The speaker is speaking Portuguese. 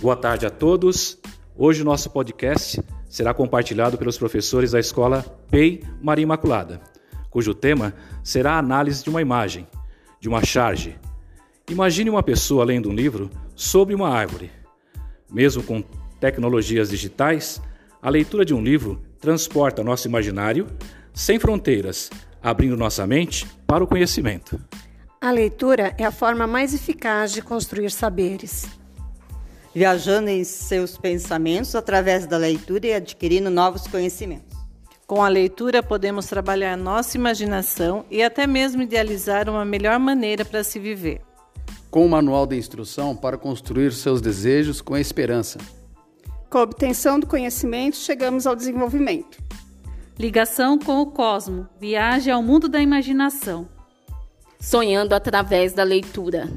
Boa tarde a todos. Hoje o nosso podcast será compartilhado pelos professores da escola PEI Maria Imaculada, cujo tema será a análise de uma imagem, de uma charge. Imagine uma pessoa lendo um livro sobre uma árvore. Mesmo com tecnologias digitais, a leitura de um livro transporta nosso imaginário sem fronteiras, abrindo nossa mente para o conhecimento. A leitura é a forma mais eficaz de construir saberes. Viajando em seus pensamentos através da leitura e adquirindo novos conhecimentos. Com a leitura, podemos trabalhar nossa imaginação e até mesmo idealizar uma melhor maneira para se viver. Com o manual de instrução para construir seus desejos com esperança. Com a obtenção do conhecimento, chegamos ao desenvolvimento. Ligação com o cosmo, viagem ao mundo da imaginação. Sonhando através da leitura.